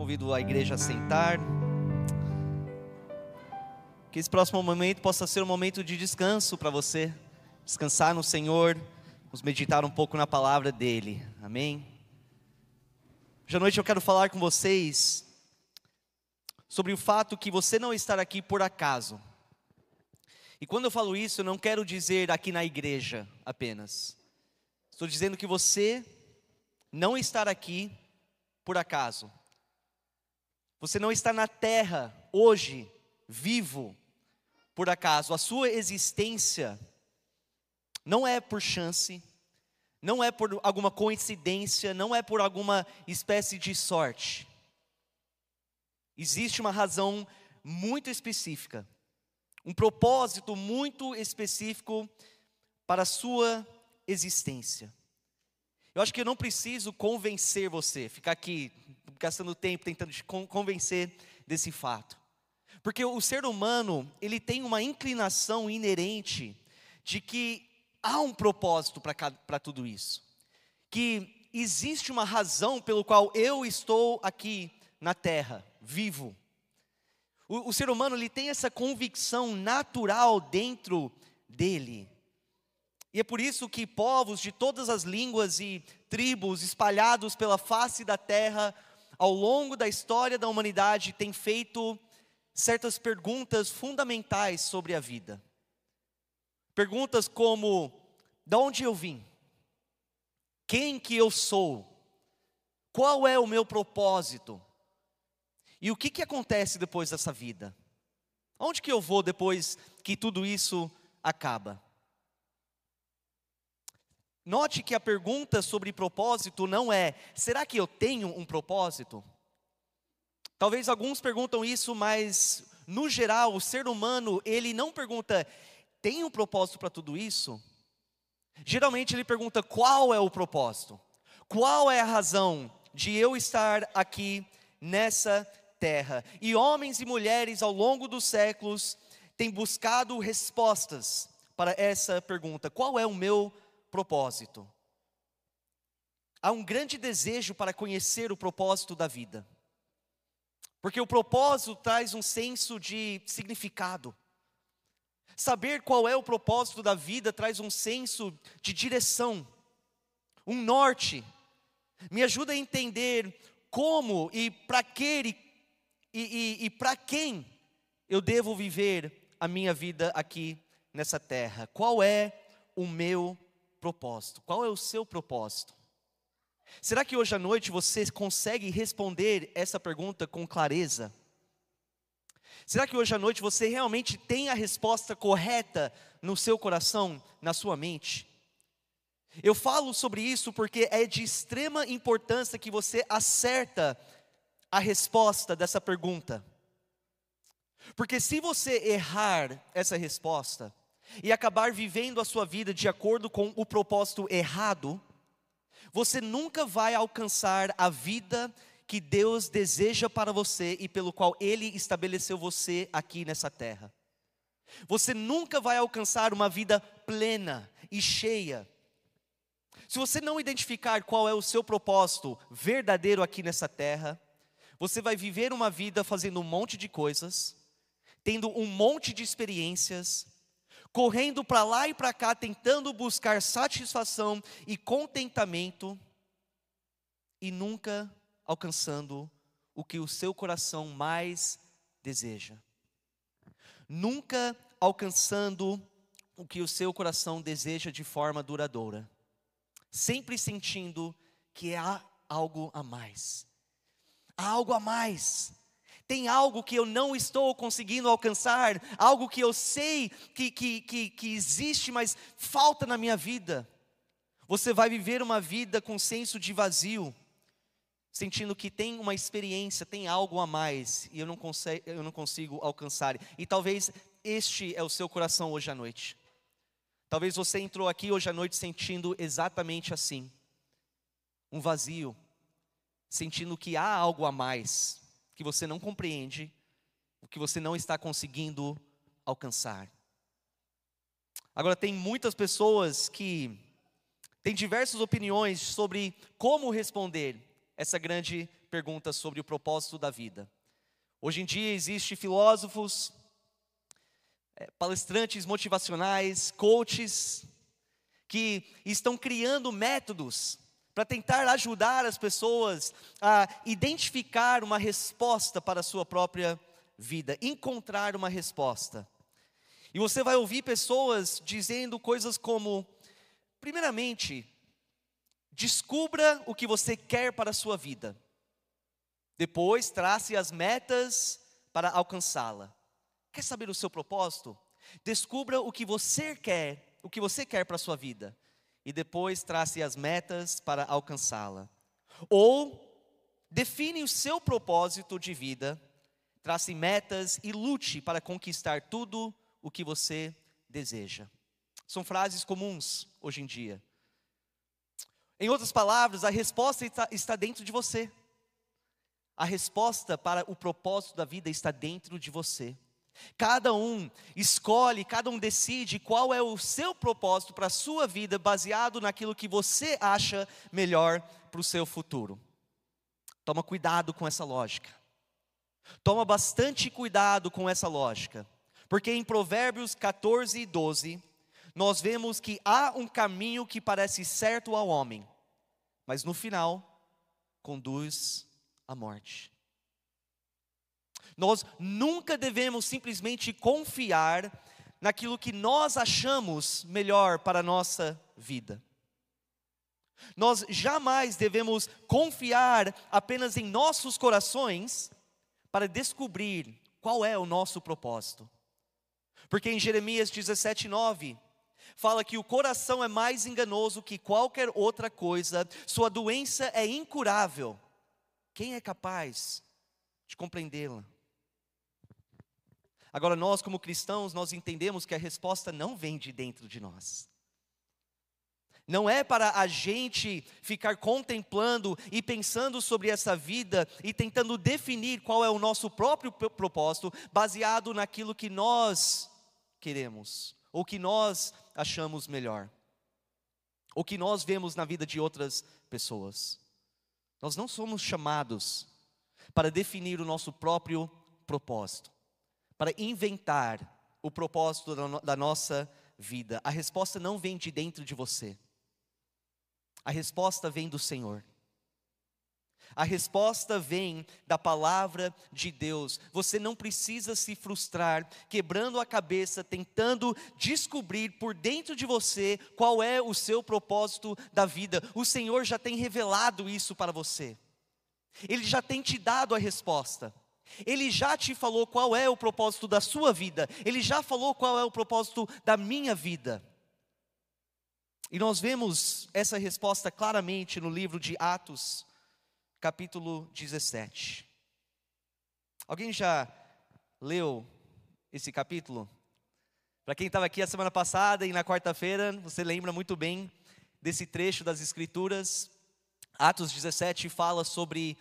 Convido a igreja a sentar. Que esse próximo momento possa ser um momento de descanso para você, descansar no Senhor, nos meditar um pouco na palavra dele. Amém. Hoje à noite eu quero falar com vocês sobre o fato que você não está aqui por acaso. E quando eu falo isso, eu não quero dizer aqui na igreja apenas. Estou dizendo que você não está aqui por acaso. Você não está na terra hoje, vivo, por acaso. A sua existência não é por chance, não é por alguma coincidência, não é por alguma espécie de sorte. Existe uma razão muito específica, um propósito muito específico para a sua existência. Eu acho que eu não preciso convencer você, ficar aqui gastando tempo tentando te convencer desse fato. Porque o ser humano, ele tem uma inclinação inerente de que há um propósito para tudo isso. Que existe uma razão pelo qual eu estou aqui na terra, vivo. O, o ser humano, ele tem essa convicção natural dentro dele. E é por isso que povos de todas as línguas e tribos espalhados pela face da terra, ao longo da história da humanidade, têm feito certas perguntas fundamentais sobre a vida. Perguntas como: de onde eu vim? Quem que eu sou? Qual é o meu propósito? E o que, que acontece depois dessa vida? Onde que eu vou depois que tudo isso acaba? Note que a pergunta sobre propósito não é: será que eu tenho um propósito? Talvez alguns perguntam isso, mas no geral, o ser humano, ele não pergunta: tem um propósito para tudo isso? Geralmente ele pergunta: qual é o propósito? Qual é a razão de eu estar aqui nessa terra? E homens e mulheres ao longo dos séculos têm buscado respostas para essa pergunta: qual é o meu propósito? Propósito. Há um grande desejo para conhecer o propósito da vida. Porque o propósito traz um senso de significado. Saber qual é o propósito da vida traz um senso de direção, um norte. Me ajuda a entender como e para que e, e, e para quem eu devo viver a minha vida aqui nessa terra. Qual é o meu propósito? Qual é o seu propósito? Será que hoje à noite você consegue responder essa pergunta com clareza? Será que hoje à noite você realmente tem a resposta correta no seu coração, na sua mente? Eu falo sobre isso porque é de extrema importância que você acerta a resposta dessa pergunta. Porque se você errar essa resposta, e acabar vivendo a sua vida de acordo com o propósito errado, você nunca vai alcançar a vida que Deus deseja para você e pelo qual Ele estabeleceu você aqui nessa terra. Você nunca vai alcançar uma vida plena e cheia. Se você não identificar qual é o seu propósito verdadeiro aqui nessa terra, você vai viver uma vida fazendo um monte de coisas, tendo um monte de experiências, correndo para lá e para cá, tentando buscar satisfação e contentamento, e nunca alcançando o que o seu coração mais deseja. Nunca alcançando o que o seu coração deseja de forma duradoura. Sempre sentindo que há algo a mais. Há algo a mais tem algo que eu não estou conseguindo alcançar, algo que eu sei que, que, que, que existe, mas falta na minha vida. Você vai viver uma vida com senso de vazio, sentindo que tem uma experiência, tem algo a mais, e eu não, consigo, eu não consigo alcançar. E talvez este é o seu coração hoje à noite. Talvez você entrou aqui hoje à noite sentindo exatamente assim, um vazio, sentindo que há algo a mais que você não compreende, o que você não está conseguindo alcançar. Agora, tem muitas pessoas que têm diversas opiniões sobre como responder essa grande pergunta sobre o propósito da vida. Hoje em dia existem filósofos, é, palestrantes motivacionais, coaches, que estão criando métodos para tentar ajudar as pessoas a identificar uma resposta para a sua própria vida, encontrar uma resposta. E você vai ouvir pessoas dizendo coisas como: primeiramente, descubra o que você quer para a sua vida. Depois, trace as metas para alcançá-la. Quer saber o seu propósito? Descubra o que você quer, o que você quer para a sua vida. E depois trace as metas para alcançá-la. Ou define o seu propósito de vida, trace metas e lute para conquistar tudo o que você deseja. São frases comuns hoje em dia. Em outras palavras, a resposta está, dentro de você. A resposta para o propósito da vida está dentro de você. Cada um escolhe, cada um decide qual é o seu propósito para a sua vida, baseado naquilo que você acha melhor para o seu futuro. Toma cuidado com essa lógica. Toma bastante cuidado com essa lógica. Porque em Provérbios 14 e 12, nós vemos que há um caminho que parece certo ao homem, mas no final conduz à morte. Nós nunca devemos simplesmente confiar naquilo que nós achamos melhor para a nossa vida. Nós jamais devemos confiar apenas em nossos corações para descobrir qual é o nosso propósito. Porque em Jeremias 17, 9, fala que o coração é mais enganoso que qualquer outra coisa, sua doença é incurável. Quem é capaz de compreendê-la? Agora, nós, como cristãos, nós entendemos que a resposta não vem de dentro de nós. Não é para a gente ficar contemplando e pensando sobre essa vida e tentando definir qual é o nosso próprio propósito, baseado naquilo que nós queremos, ou que nós achamos melhor, ou que nós vemos na vida de outras pessoas. Nós não somos chamados para definir o nosso próprio propósito, para inventar o propósito da, nossa vida. A resposta não vem de dentro de você, a resposta vem do Senhor. A resposta vem da palavra de Deus. Você não precisa se frustrar, quebrando a cabeça, tentando descobrir por dentro de você qual é o seu propósito da vida. O Senhor já tem revelado isso para você. Ele já tem te dado a resposta. Ele já te falou qual é o propósito da sua vida. Ele já falou qual é o propósito da minha vida. E nós vemos essa resposta claramente no livro de Atos, capítulo 17. Alguém já leu esse capítulo? Para quem estava aqui a semana passada e na quarta-feira, você lembra muito bem desse trecho das Escrituras. Atos 17 fala sobre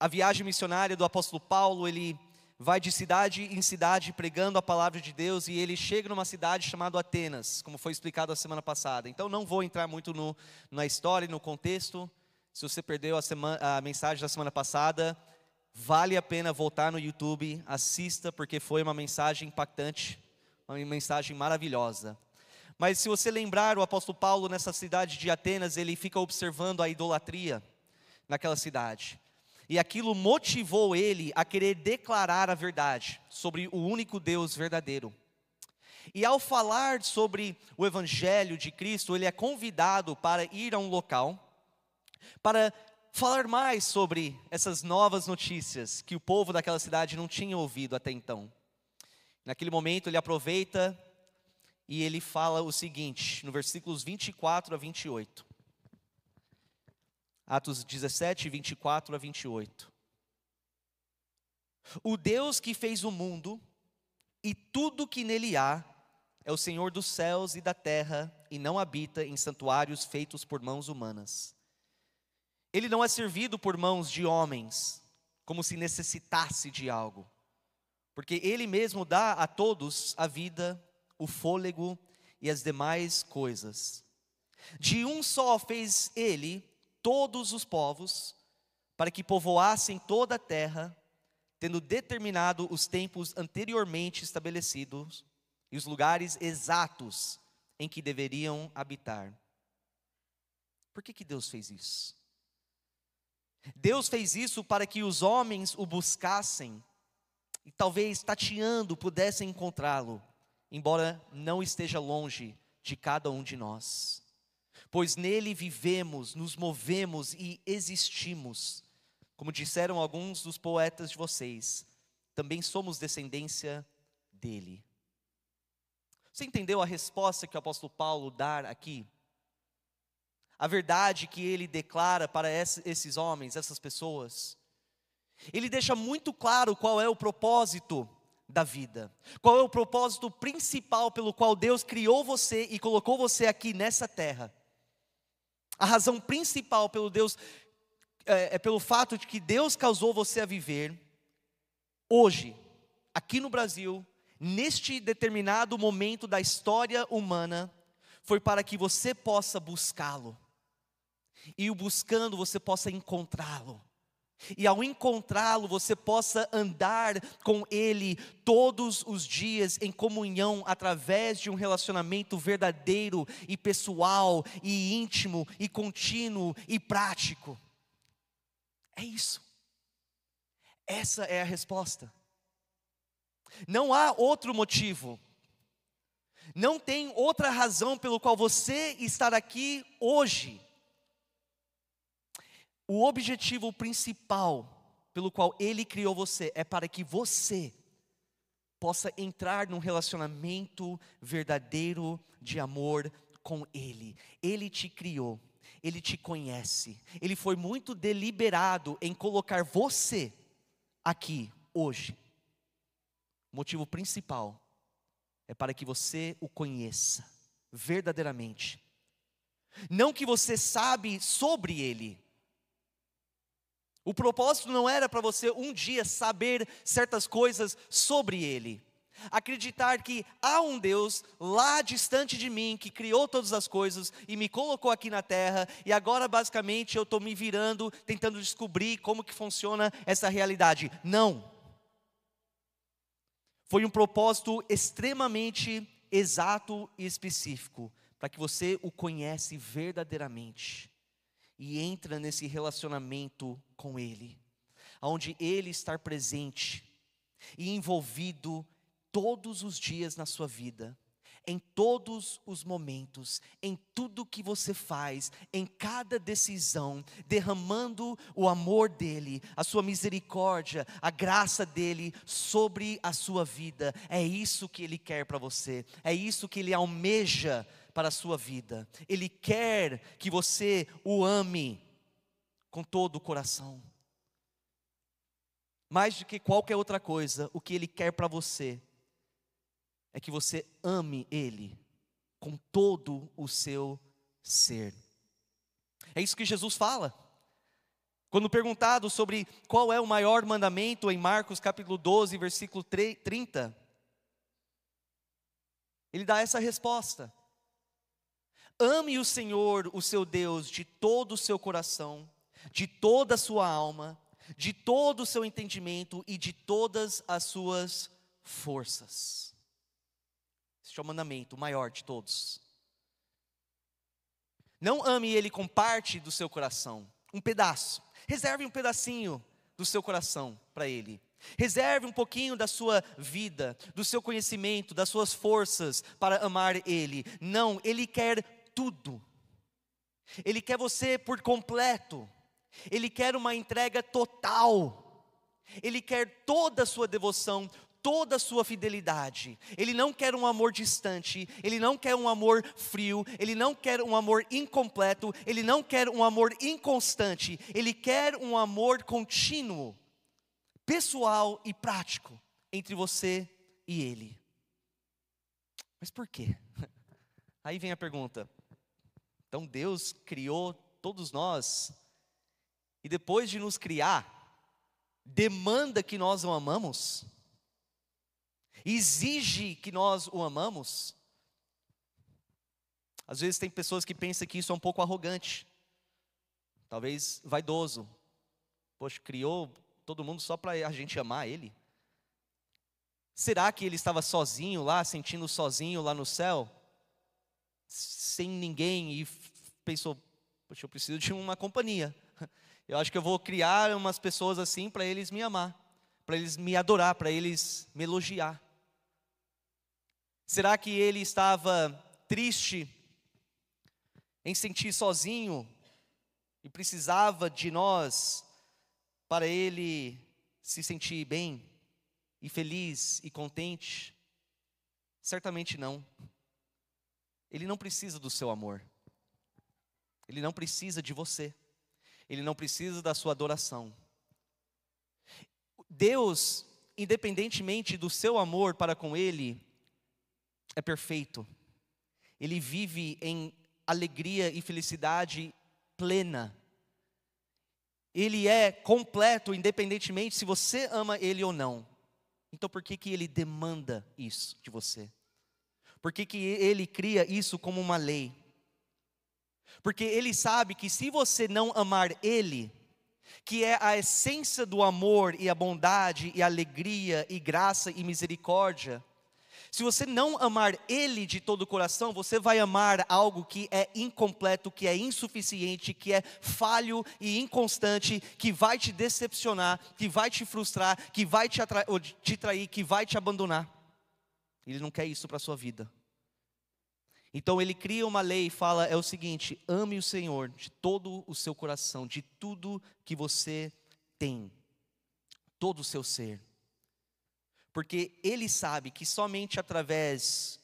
a viagem missionária do apóstolo Paulo. Ele vai de cidade em cidade pregando a palavra de Deus e ele chega numa cidade chamada Atenas, como foi explicado a semana passada. Então não vou entrar muito no, na história e no contexto, se você perdeu a, semana, a mensagem da semana passada, vale a pena voltar no YouTube, assista, porque foi uma mensagem impactante, uma mensagem maravilhosa. Mas se você lembrar, o apóstolo Paulo, nessa cidade de Atenas, ele fica observando a idolatria naquela cidade. E aquilo motivou ele a querer declarar a verdade sobre o único Deus verdadeiro. E ao falar sobre o evangelho de Cristo, ele é convidado para ir a um local para falar mais sobre essas novas notícias que o povo daquela cidade não tinha ouvido até então. Naquele momento ele aproveita e ele fala o seguinte, no versículos 24 a 28. Atos 17, 24 a 28. O Deus que fez o mundo e tudo que nele há é o Senhor dos céus e da terra e não habita em santuários feitos por mãos humanas. Ele não é servido por mãos de homens, como se necessitasse de algo, porque Ele mesmo dá a todos a vida, o fôlego e as demais coisas. De um só fez Ele todos os povos, para que povoassem toda a terra, tendo determinado os tempos anteriormente estabelecidos e os lugares exatos em que deveriam habitar. Por que, que Deus fez isso? Deus fez isso para que os homens o buscassem e talvez tateando pudessem encontrá-lo, embora não esteja longe de cada um de nós. Pois nele vivemos, nos movemos e existimos. Como disseram alguns dos poetas de vocês, também somos descendência dele. Você entendeu a resposta que o apóstolo Paulo dá aqui? A verdade que ele declara para esses homens, essas pessoas. Ele deixa muito claro qual é o propósito da vida. Qual é o propósito principal pelo qual Deus criou você e colocou você aqui nessa terra? A razão principal pelo Deus é, é pelo fato de que Deus causou você a viver hoje, aqui no Brasil, neste determinado momento da história humana, foi para que você possa buscá-lo. E o buscando você possa encontrá-lo e ao encontrá-lo, você possa andar com Ele todos os dias em comunhão, através de um relacionamento verdadeiro e pessoal, e íntimo, e contínuo e prático. É isso. Essa é a resposta. Não há outro motivo. Não tem outra razão pelo qual você estar aqui hoje o objetivo principal pelo qual Ele criou você é para que você possa entrar num relacionamento verdadeiro de amor com Ele. Ele te criou, Ele te conhece, Ele foi muito deliberado em colocar você aqui hoje. O motivo principal é para que você o conheça verdadeiramente. Não que você sabe sobre Ele, o propósito não era para você um dia saber certas coisas sobre Ele. Acreditar que há um Deus lá distante de mim que criou todas as coisas e me colocou aqui na terra e agora basicamente eu estou me virando tentando descobrir como que funciona essa realidade. Não. Foi um propósito extremamente exato e específico para que você o conhece verdadeiramente e entra nesse relacionamento com Ele, onde Ele está presente e envolvido todos os dias na sua vida, em todos os momentos, em tudo que você faz, em cada decisão, derramando o amor dele, a sua misericórdia, a graça dele sobre a sua vida. É isso que ele quer para você, é isso que ele almeja para a sua vida. Ele quer que você o ame com todo o coração. Mais do que qualquer outra coisa, o que ele quer para você é que você ame ele com todo o seu ser. É isso que Jesus fala. Quando perguntado sobre qual é o maior mandamento em Marcos capítulo 12, versículo 30, ele dá essa resposta: Ame o Senhor, o seu Deus, de todo o seu coração, de toda a sua alma, de todo o seu entendimento e de todas as suas forças. Este é o mandamento, o maior de todos. Não ame ele com parte do seu coração, um pedaço. Reserve um pedacinho do seu coração para ele. Reserve um pouquinho da sua vida, do seu conhecimento, das suas forças para amar Ele. Não, Ele quer tudo. Ele quer você por completo. Ele quer uma entrega total. Ele quer toda a sua devoção, toda a sua fidelidade. Ele não quer um amor distante, ele não quer um amor frio, ele não quer um amor incompleto, ele não quer um amor inconstante, ele quer um amor contínuo, pessoal e prático entre você e ele. Mas por quê? Aí vem a pergunta: então Deus criou todos nós, e depois de nos criar, demanda que nós o amamos? Exige que nós o amamos? Às vezes tem pessoas que pensam que isso é um pouco arrogante, talvez vaidoso. Poxa, criou todo mundo só para a gente amar Ele? Será que ele estava sozinho lá, sentindo sozinho lá no céu? Sem ninguém e pensou, poxa, eu preciso de uma companhia. Eu acho que eu vou criar umas pessoas assim para eles me amar, para eles me adorar, para eles me elogiar. Será que ele estava triste em sentir sozinho e precisava de nós para ele se sentir bem e feliz e contente? Certamente não. Ele não precisa do seu amor. Ele não precisa de você. Ele não precisa da sua adoração. Deus, independentemente do seu amor para com Ele, é perfeito. Ele vive em alegria e felicidade plena. Ele é completo, independentemente se você ama Ele ou não. Então por que, que Ele demanda isso de você? Por que, que Ele cria isso como uma lei? Porque Ele sabe que se você não amar Ele, que é a essência do amor e a bondade e alegria e graça e misericórdia, se você não amar Ele de todo o coração, você vai amar algo que é incompleto, que é insuficiente, que é falho e inconstante, que vai te decepcionar, que vai te frustrar, que vai te, te trair, que vai te abandonar. Ele não quer isso para a sua vida. Então ele cria uma lei e fala: é o seguinte, ame o Senhor de todo o seu coração, de tudo que você tem, todo o seu ser porque ele sabe que somente através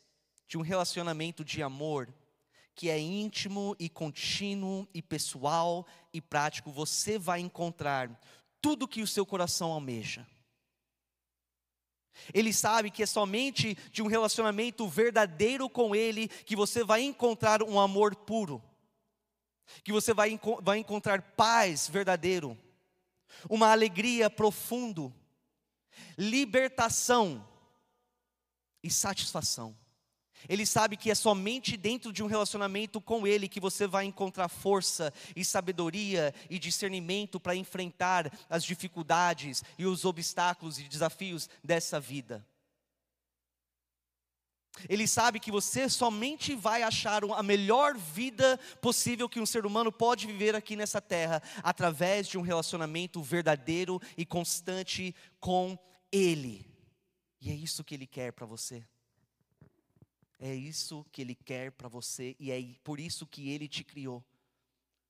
de um relacionamento de amor, que é íntimo e contínuo e pessoal e prático, você vai encontrar tudo que o seu coração almeja. Ele sabe que é somente de um relacionamento verdadeiro com Ele que você vai encontrar um amor puro, que você vai, vai encontrar paz verdadeiro, uma alegria profundo, libertação e satisfação. Ele sabe que é somente dentro de um relacionamento com Ele que você vai encontrar força e sabedoria e discernimento para enfrentar as dificuldades e os obstáculos e desafios dessa vida. Ele sabe que você somente vai achar a melhor vida possível que um ser humano pode viver aqui nessa terra através de um relacionamento verdadeiro e constante com ele. E é isso que Ele quer para você. É isso que Ele quer para você e é por isso que Ele te criou.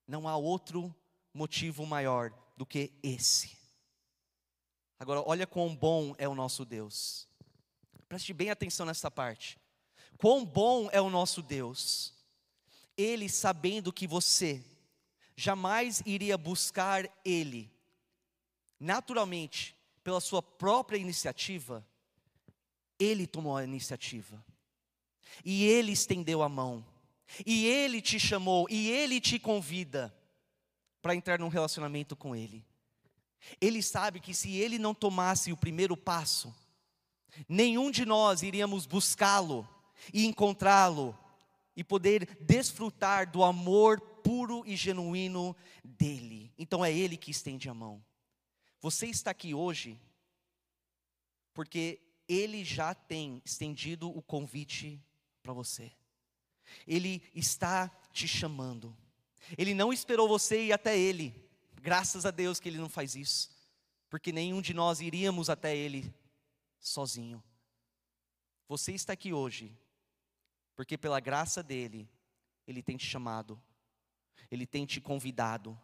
Não há outro motivo maior do que esse. Agora, olha quão bom é o nosso Deus. Preste bem atenção nessa parte. Quão bom é o nosso Deus. Ele sabendo que você jamais iria buscar Ele, naturalmente, pela sua própria iniciativa, ele tomou a iniciativa. E ele estendeu a mão. E ele te chamou, e ele te convida para entrar num relacionamento com ele. Ele sabe que se ele não tomasse o primeiro passo, nenhum de nós iríamos buscá-lo e encontrá-lo e poder desfrutar do amor puro e genuíno dele. Então é ele que estende a mão. Você está aqui hoje porque ele já tem estendido o convite para você. Ele está te chamando. Ele não esperou você ir até ele. Graças a Deus que ele não faz isso. Porque nenhum de nós iríamos até ele sozinho. Você está aqui hoje porque pela graça dele ele tem te chamado. Ele tem te convidado.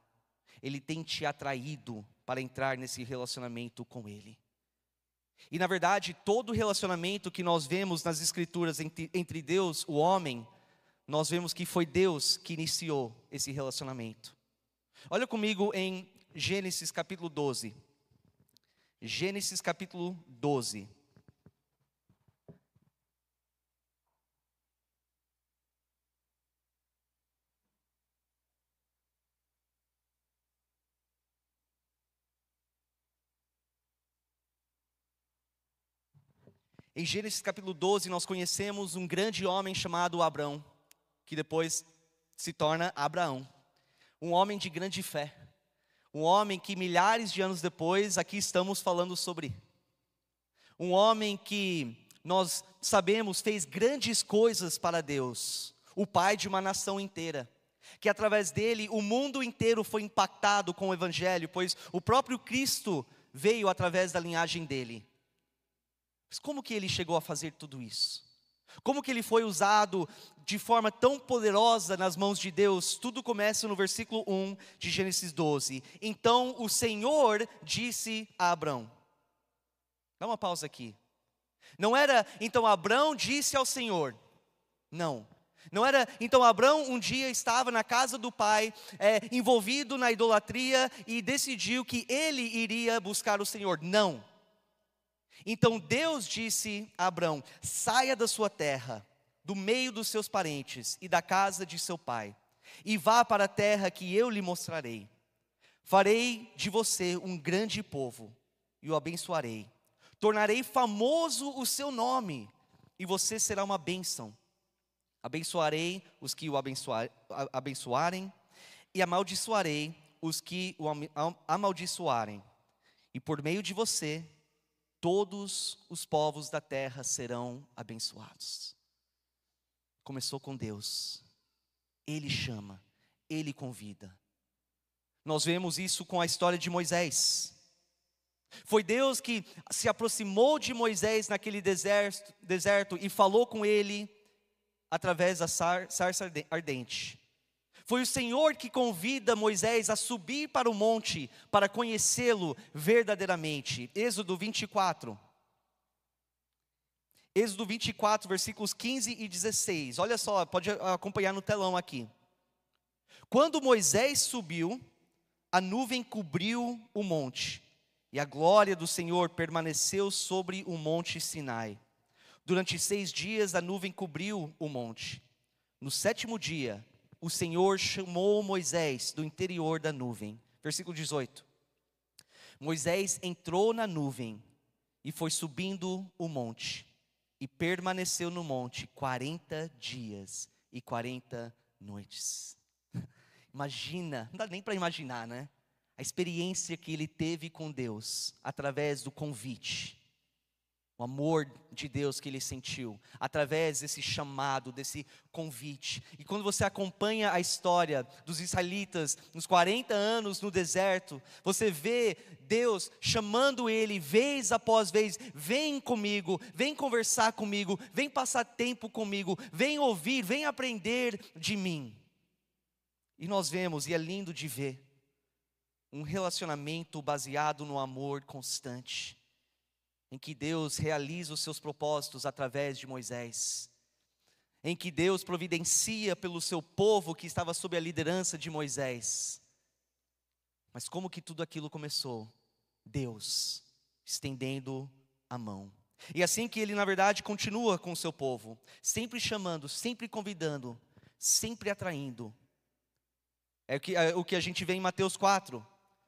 Ele tem te atraído para entrar nesse relacionamento com Ele. E na verdade, todo relacionamento que nós vemos nas Escrituras entre, entre Deus o homem, nós vemos que foi Deus que iniciou esse relacionamento. Olha comigo em Gênesis capítulo 12. Gênesis capítulo 12. Em Gênesis capítulo 12, nós conhecemos um grande homem chamado Abrão, que depois se torna Abraão. Um homem de grande fé, Um homem que milhares de anos depois, aqui estamos falando sobre. Um homem que nós sabemos fez grandes coisas para Deus, o pai de uma nação inteira. Que através dele o mundo inteiro foi impactado com o Evangelho, pois o próprio Cristo veio através da linhagem dele. Mas como que ele chegou a fazer tudo isso? Como que ele foi usado de forma tão poderosa nas mãos de Deus? Tudo começa no versículo 1 de Gênesis 12. Então o Senhor disse a Abrão. Dá uma pausa aqui. Não era, então Abrão disse ao Senhor. Não. Não era, então Abrão um dia estava na casa do pai, é, envolvido na idolatria e decidiu que ele iria buscar o Senhor. Não. Então Deus disse a Abrão: saia da sua terra, do meio dos seus parentes e da casa de seu pai, e vá para a terra que eu lhe mostrarei. Farei de você um grande povo e o abençoarei. Tornarei famoso o seu nome, e você será uma bênção. Abençoarei os que o abençoar, abençoarem, e amaldiçoarei os que o amaldiçoarem. E por meio de você, todos os povos da terra serão abençoados. Começou com Deus, Ele chama, Ele convida. Nós vemos isso com a história de Moisés. Foi Deus que se aproximou de Moisés naquele deserto, deserto e falou com ele através da sarça ardente. Foi o Senhor que convida Moisés a subir para o monte para conhecê-lo verdadeiramente. Êxodo 24. Êxodo 24, versículos 15 e 16. Olha só, pode acompanhar no telão aqui. Quando Moisés subiu, a nuvem cobriu o monte, e a glória do Senhor permaneceu sobre o monte Sinai. Durante seis dias a nuvem cobriu o monte. No sétimo dia, o Senhor chamou Moisés do interior da nuvem. Versículo 18. Moisés entrou na nuvem e foi subindo o monte, e permaneceu no monte 40 dias e 40 noites. Imagina, não dá nem para imaginar, né? A experiência que ele teve com Deus através do convite o amor de Deus que ele sentiu, através desse chamado, desse convite. E quando você acompanha a história dos israelitas nos 40 anos no deserto, você vê Deus chamando ele vez após vez: vem comigo, vem conversar comigo, vem passar tempo comigo, vem ouvir, vem aprender de mim. E nós vemos, e é lindo de ver, um relacionamento baseado no amor constante em que Deus realiza os seus propósitos através de Moisés, em que Deus providencia pelo seu povo que estava sob a liderança de Moisés. Mas como que tudo aquilo começou? Deus estendendo a mão. E assim que ele, na verdade, continua com o seu povo, sempre chamando, sempre convidando, sempre atraindo. É o que, é o que a gente vê em Mateus 4,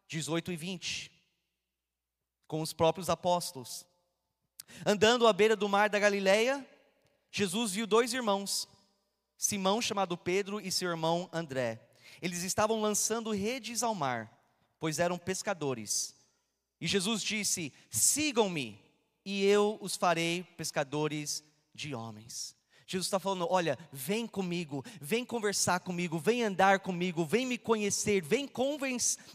18 e 20, com os próprios apóstolos. Andando à beira do mar da Galileia, Jesus viu dois irmãos, Simão, chamado Pedro, e seu irmão André. Eles estavam lançando redes ao mar, pois eram pescadores. E Jesus disse: Sigam-me, e eu os farei pescadores de homens. Jesus está falando: olha, vem comigo, vem conversar comigo, vem andar comigo, vem me conhecer, vem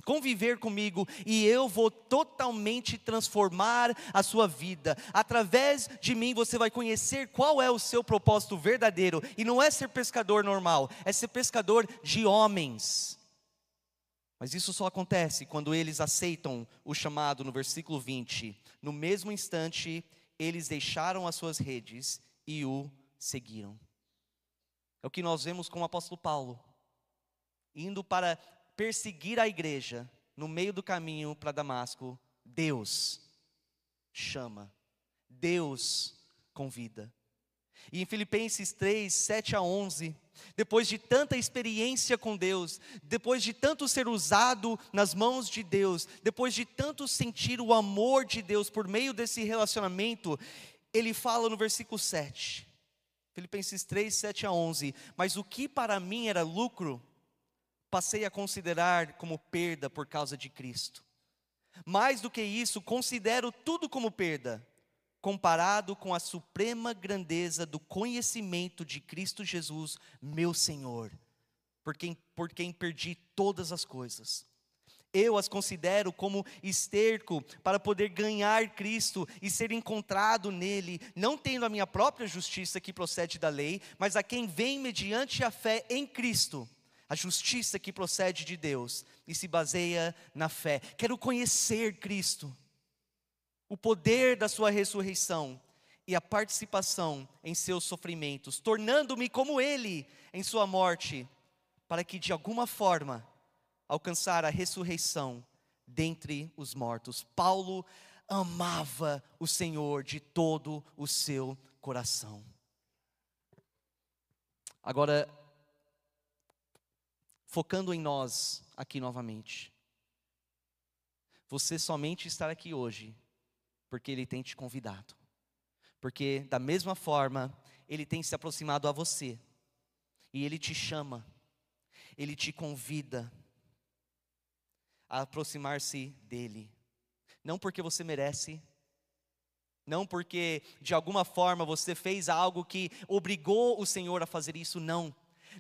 conviver comigo, e eu vou totalmente transformar a sua vida. Através de mim você vai conhecer qual é o seu propósito verdadeiro, e não é ser pescador normal, é ser pescador de homens. Mas isso só acontece quando eles aceitam o chamado no versículo 20. No mesmo instante, eles deixaram as suas redes e o seguiram. É o que nós vemos com o apóstolo Paulo, indo para perseguir a igreja no meio do caminho para Damasco. Deus chama, Deus convida. E em Filipenses 3, 7 a 11, depois de tanta experiência com Deus, depois de tanto ser usado nas mãos de Deus, depois de tanto sentir o amor de Deus por meio desse relacionamento, ele fala no versículo 7: Filipenses 3, 7 a 11. Mas o que para mim era lucro, passei a considerar como perda por causa de Cristo. Mais do que isso, considero tudo como perda, comparado com a suprema grandeza do conhecimento de Cristo Jesus, meu Senhor, por quem, por quem perdi todas as coisas. Eu as considero como esterco para poder ganhar Cristo e ser encontrado nele, não tendo a minha própria justiça que procede da lei, mas a quem vem mediante a fé em Cristo a justiça que procede de Deus e se baseia na fé. Quero conhecer Cristo, o poder da Sua ressurreição e a participação em seus sofrimentos, tornando-me como Ele em Sua morte, para que de alguma forma alcançar a ressurreição dentre os mortos. Paulo amava o Senhor de todo o seu coração. Agora, focando em nós aqui novamente. Você somente está aqui hoje porque Ele tem te convidado. Porque, da mesma forma, Ele tem se aproximado a você. E Ele te chama, Ele te convida a aproximar-se dEle. Não porque você merece, não porque de alguma forma você fez algo que obrigou o Senhor a fazer isso, não.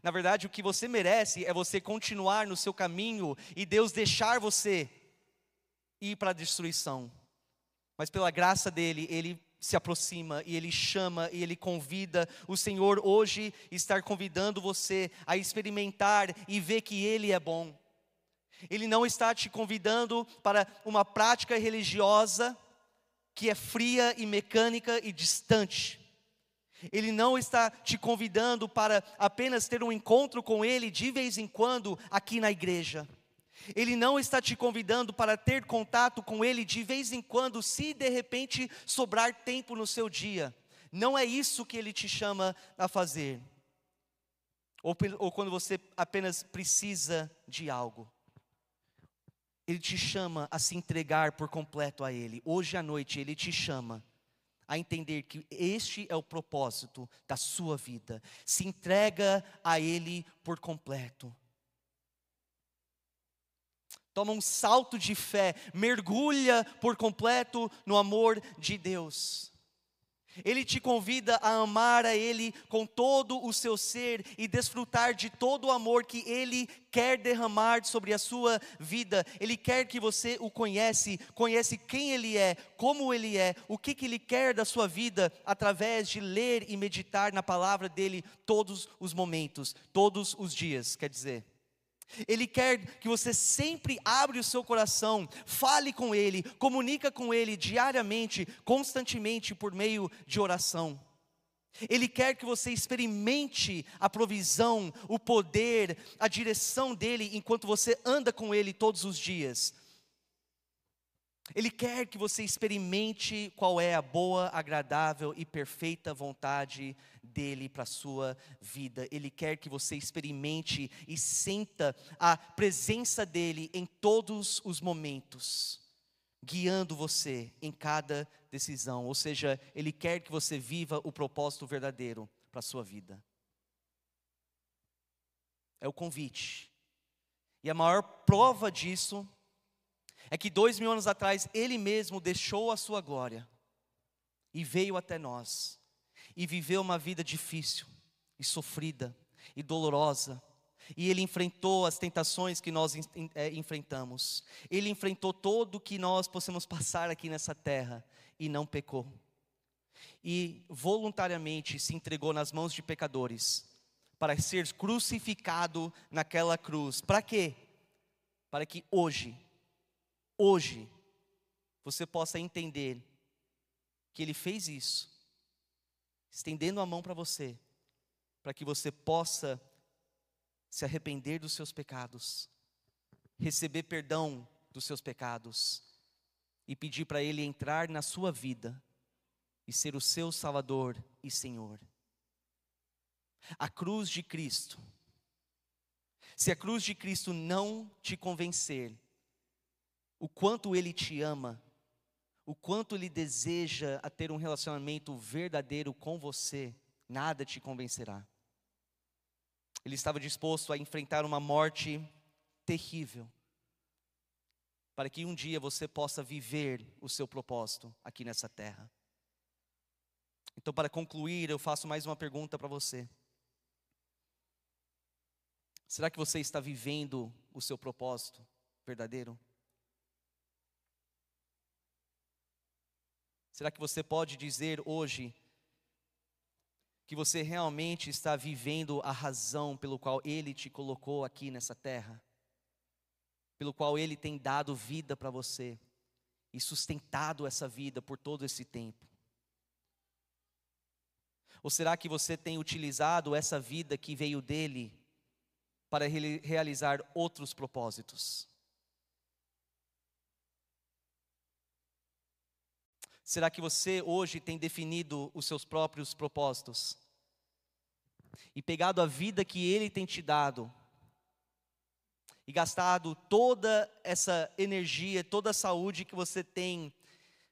Na verdade, o que você merece é você continuar no seu caminho e Deus deixar você ir para a destruição. Mas pela graça dele, ele se aproxima e ele chama e ele convida. O Senhor hoje está convidando você a experimentar e ver que ele é bom. Ele não está te convidando para uma prática religiosa que é fria e mecânica e distante. Ele não está te convidando para apenas ter um encontro com Ele de vez em quando aqui na igreja. Ele não está te convidando para ter contato com Ele de vez em quando, se de repente sobrar tempo no seu dia. Não é isso que Ele te chama a fazer. Ou, ou quando você apenas precisa de algo. Ele te chama a se entregar por completo a Ele. Hoje à noite Ele te chama a entender que este é o propósito da sua vida. Se entrega a Ele por completo. Toma um salto de fé, mergulha por completo no amor de Deus. Ele te convida a amar a Ele com todo o seu ser e desfrutar de todo o amor que Ele quer derramar sobre a sua vida. Ele quer que você o conhece, conhece quem Ele é, como Ele é, o que, que Ele quer da sua vida, através de ler e meditar na palavra dEle todos os momentos, todos os dias, quer dizer. Ele quer que você sempre abra o seu coração, fale com Ele, comunica com Ele diariamente, constantemente por meio de oração. Ele quer que você experimente a provisão, o poder, a direção dele enquanto você anda com Ele todos os dias. Ele quer que você experimente qual é a boa, agradável e perfeita vontade dele para a sua vida. Ele quer que você experimente e sinta a presença dele em todos os momentos, guiando você em cada decisão. Ou seja, ele quer que você viva o propósito verdadeiro para a sua vida. É o convite. E a maior prova disso é que dois mil anos atrás ele mesmo deixou a sua glória e veio até nós e viveu uma vida difícil e sofrida e dolorosa. E ele enfrentou as tentações que nós é, enfrentamos. Ele enfrentou todo o que nós possamos passar aqui nessa terra e não pecou. E voluntariamente se entregou nas mãos de pecadores para ser crucificado naquela cruz. Para quê? Para que hoje hoje você possa entender que Ele fez isso, estendendo a mão para você, para que você possa se arrepender dos seus pecados, receber perdão dos seus pecados e pedir para Ele entrar na sua vida e ser o seu Salvador e Senhor. A cruz de Cristo. Se a cruz de Cristo não te convencer, o quanto Ele te ama, o quanto Ele deseja a ter um relacionamento verdadeiro com você, nada te convencerá. Ele estava disposto a enfrentar uma morte terrível, para que um dia você possa viver o seu propósito aqui nessa terra. Então, para concluir, eu faço mais uma pergunta para você. Será que você está vivendo o seu propósito verdadeiro? Será que você pode dizer hoje que você realmente está vivendo a razão pelo qual Ele te colocou aqui nessa terra? Pelo qual Ele tem dado vida para você e sustentado essa vida por todo esse tempo? Ou será que você tem utilizado essa vida que veio dele para realizar outros propósitos? Será que você hoje tem definido os seus próprios propósitos? E pegado a vida que Ele tem te dado, e gastado toda essa energia, toda a saúde que você tem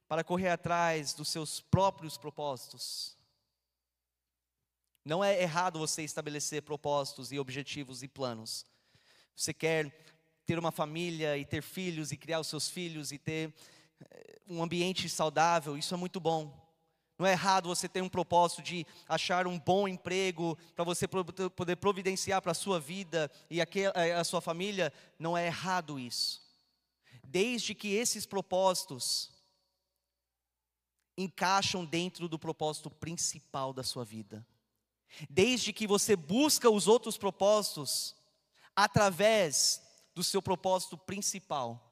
para correr atrás dos seus próprios propósitos? Não é errado você estabelecer propósitos e objetivos e planos. Você quer ter uma família e ter filhos e criar os seus filhos e ter um ambiente saudável, isso é muito bom. Não é errado você ter um propósito de achar um bom emprego para você poder providenciar para a sua vida e a sua família. Não é errado isso. Desde que esses propósitos encaixam dentro do propósito principal da sua vida. Desde que você busca os outros propósitos através do seu propósito principal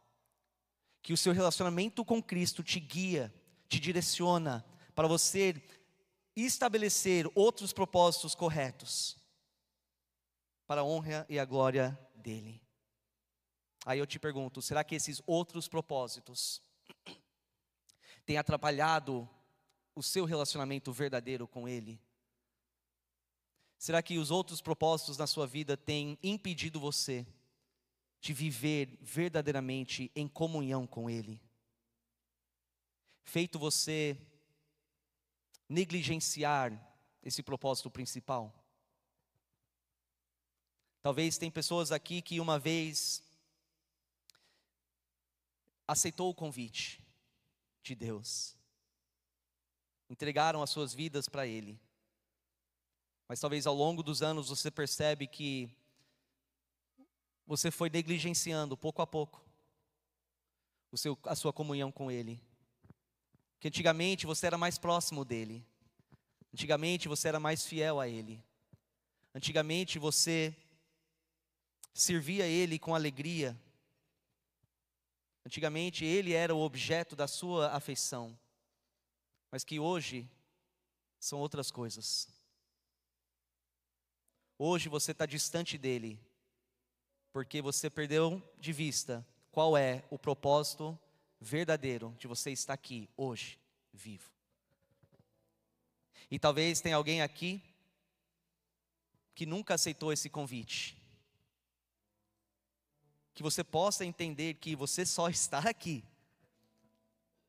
que o seu relacionamento com Cristo te guia, te direciona para você estabelecer outros propósitos corretos para a honra e a glória dele. Aí eu te pergunto, será que esses outros propósitos têm atrapalhado o seu relacionamento verdadeiro com ele? Será que os outros propósitos na sua vida têm impedido você de viver verdadeiramente em comunhão com Ele. Feito você negligenciar esse propósito principal. Talvez tem pessoas aqui que uma vez aceitou o convite de Deus, entregaram as suas vidas para Ele, mas talvez ao longo dos anos você percebe que você foi negligenciando pouco a pouco seu, a sua comunhão com Ele. Que antigamente você era mais próximo dele, antigamente você era mais fiel a Ele, antigamente você servia Ele com alegria, antigamente Ele era o objeto da sua afeição, mas que hoje são outras coisas. Hoje você está distante dele, porque você perdeu de vista qual é o propósito verdadeiro de você estar aqui hoje, vivo. E talvez tenha alguém aqui que nunca aceitou esse convite. Que você possa entender que você só está aqui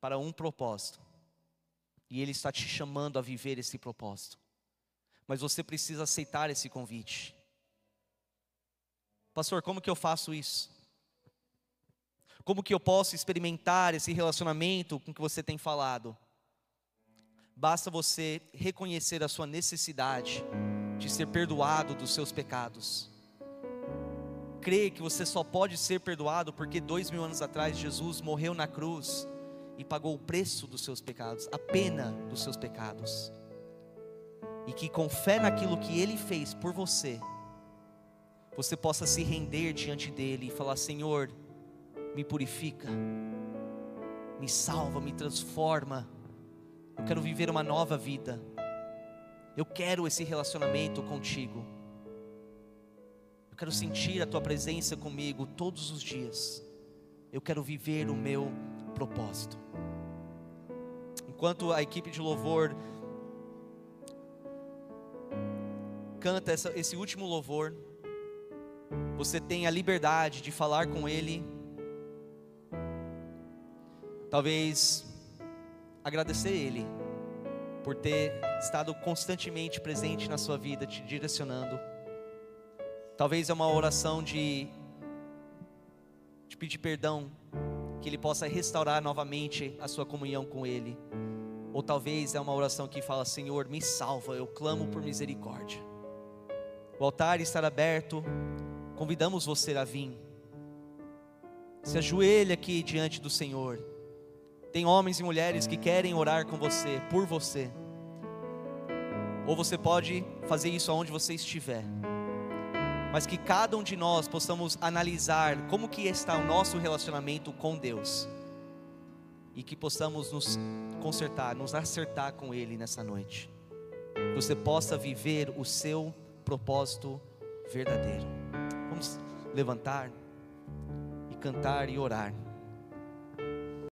para um propósito. E Ele está te chamando a viver esse propósito. Mas você precisa aceitar esse convite. Pastor, como que eu faço isso? Como que eu posso experimentar esse relacionamento com que você tem falado? Basta você reconhecer a sua necessidade de ser perdoado dos seus pecados. Crer que você só pode ser perdoado porque dois mil anos atrás Jesus morreu na cruz e pagou o preço dos seus pecados, a pena dos seus pecados. E que com fé naquilo que Ele fez por você, você possa se render diante dele e falar: Senhor, me purifica, me salva, me transforma. Eu quero viver uma nova vida. Eu quero esse relacionamento contigo. Eu quero sentir a tua presença comigo todos os dias. Eu quero viver o meu propósito. Enquanto a equipe de louvor canta essa, esse último louvor, você tem a liberdade de falar com Ele. Talvez agradecer Ele por ter estado constantemente presente na sua vida, te direcionando. Talvez é uma oração de pedir perdão, que Ele possa restaurar novamente a sua comunhão com Ele. Ou talvez é uma oração que fala: Senhor, me salva, eu clamo por misericórdia. O altar está aberto, convidamos você a vir. Se ajoelhe aqui diante do Senhor. Tem homens e mulheres que querem orar com você, por você. Ou você pode fazer isso aonde você estiver. Mas que cada um de nós possamos analisar como que está o nosso relacionamento com Deus. E que possamos nos consertar, nos acertar com Ele nessa noite. Que você possa viver o seu propósito verdadeiro. Levantar e cantar e orar.